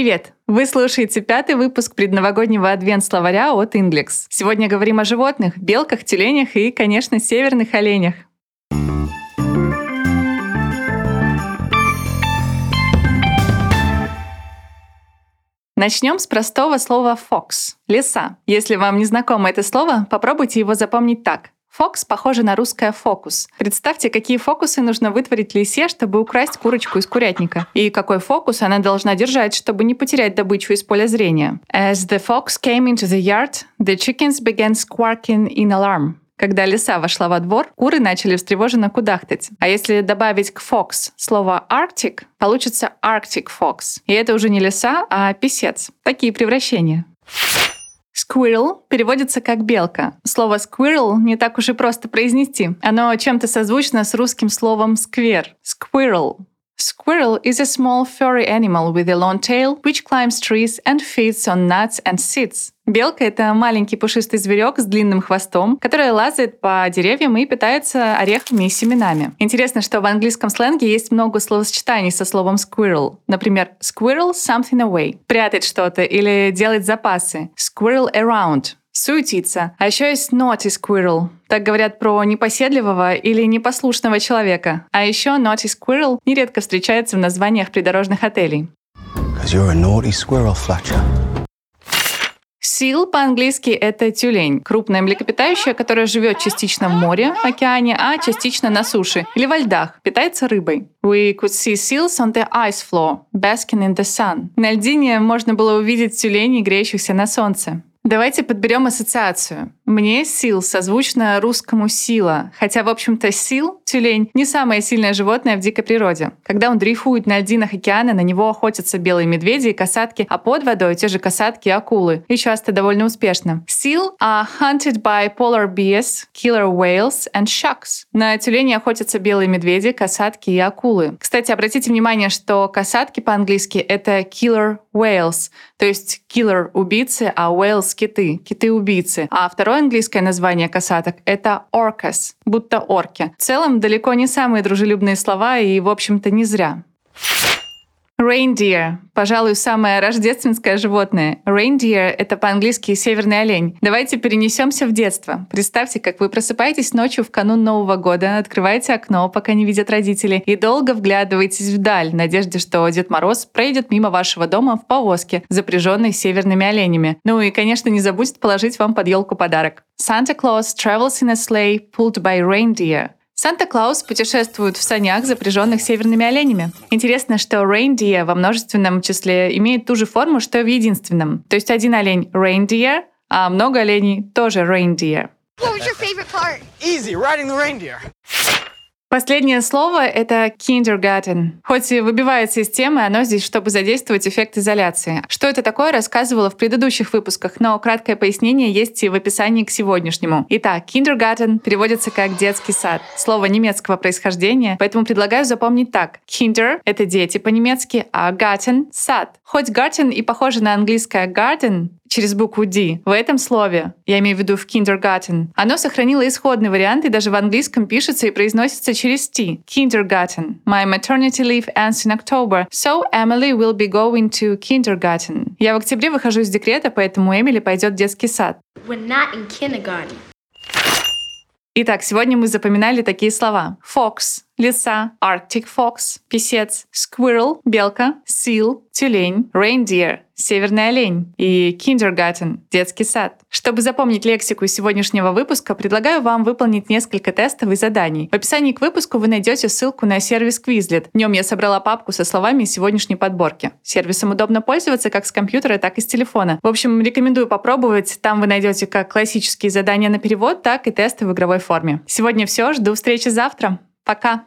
Привет! Вы слушаете пятый выпуск предновогоднего адвент-словаря от Inglex. Сегодня говорим о животных, белках, тюленях и, конечно, северных оленях. Начнем с простого слова fox — леса. Если вам не знакомо это слово, попробуйте его запомнить так. Фокс похоже на русское фокус. Представьте, какие фокусы нужно вытворить лисе, чтобы украсть курочку из курятника. И какой фокус она должна держать, чтобы не потерять добычу из поля зрения. As the fox came into the yard, the chickens began squawking in alarm. Когда лиса вошла во двор, куры начали встревоженно кудахтать. А если добавить к fox слово arctic, получится arctic fox. И это уже не лиса, а писец. Такие превращения. Squirrel переводится как белка. Слово squirrel не так уж и просто произнести. Оно чем-то созвучно с русским словом сквер. Squirrel. Squirrel is a small furry animal with a long tail which climbs trees and feeds on nuts and seeds. Белка — это маленький пушистый зверек с длинным хвостом, который лазает по деревьям и питается орехами и семенами. Интересно, что в английском сленге есть много словосочетаний со словом squirrel. Например, squirrel something away — прятать что-то или делать запасы. Squirrel around суетиться. А еще есть naughty squirrel. Так говорят про непоседливого или непослушного человека. А еще naughty squirrel нередко встречается в названиях придорожных отелей. Squirrel, Сил по-английски это тюлень, крупное млекопитающее, которое живет частично в море, океане, а частично на суше или во льдах, питается рыбой. We could see seals on the ice floor, basking in the sun. На льдине можно было увидеть тюленей, греющихся на солнце. Давайте подберем ассоциацию. Мне сил созвучно русскому сила, хотя, в общем-то, сил, тюлень, не самое сильное животное в дикой природе. Когда он дрейфует на льдинах океана, на него охотятся белые медведи и касатки, а под водой те же касатки и акулы, и часто довольно успешно. Seal are hunted by polar bears, killer whales and sharks. На тюлени охотятся белые медведи, касатки и акулы. Кстати, обратите внимание, что касатки по-английски — это killer whales, то есть killer — убийцы, а whales — киты, киты-убийцы. А второе английское название касаток — это orcas, будто орки. В целом, далеко не самые дружелюбные слова и, в общем-то, не зря. Reindeer — пожалуй, самое рождественское животное. Reindeer — это по-английски северный олень. Давайте перенесемся в детство. Представьте, как вы просыпаетесь ночью в канун Нового года, открываете окно, пока не видят родители, и долго вглядываетесь вдаль, в надежде, что Дед Мороз пройдет мимо вашего дома в повозке, запряженной северными оленями. Ну и, конечно, не забудет положить вам под елку подарок. Santa Claus travels in a sleigh pulled by reindeer. Санта-Клаус путешествует в санях, запряженных северными оленями. Интересно, что reindeer во множественном числе имеет ту же форму, что и в единственном. То есть один олень — reindeer, а много оленей — тоже reindeer. What was your favorite part? Easy, riding the reindeer. Последнее слово — это kindergarten. Хоть и выбивается из темы, оно здесь, чтобы задействовать эффект изоляции. Что это такое, рассказывала в предыдущих выпусках, но краткое пояснение есть и в описании к сегодняшнему. Итак, kindergarten переводится как детский сад. Слово немецкого происхождения, поэтому предлагаю запомнить так. Kinder — это дети по-немецки, а garten — сад. Хоть garden и похоже на английское garden, через букву D в этом слове, я имею в виду в kindergarten, оно сохранило исходный вариант и даже в английском пишется и произносится через T. Kindergarten. My maternity leave ends in October, so Emily will be going to kindergarten. Я в октябре выхожу из декрета, поэтому Эмили пойдет в детский сад. We're not in kindergarten. Итак, сегодня мы запоминали такие слова. Fox — лиса, Arctic fox — писец, squirrel — белка, seal — тюлень, reindeer — северный олень и kindergarten — детский сад. Чтобы запомнить лексику сегодняшнего выпуска, предлагаю вам выполнить несколько тестов и заданий. В описании к выпуску вы найдете ссылку на сервис Quizlet. В нем я собрала папку со словами сегодняшней подборки. Сервисом удобно пользоваться как с компьютера, так и с телефона. В общем, рекомендую попробовать. Там вы найдете как классические задания на перевод, так и тесты в игровой форме. Сегодня все. Жду встречи завтра. Пока!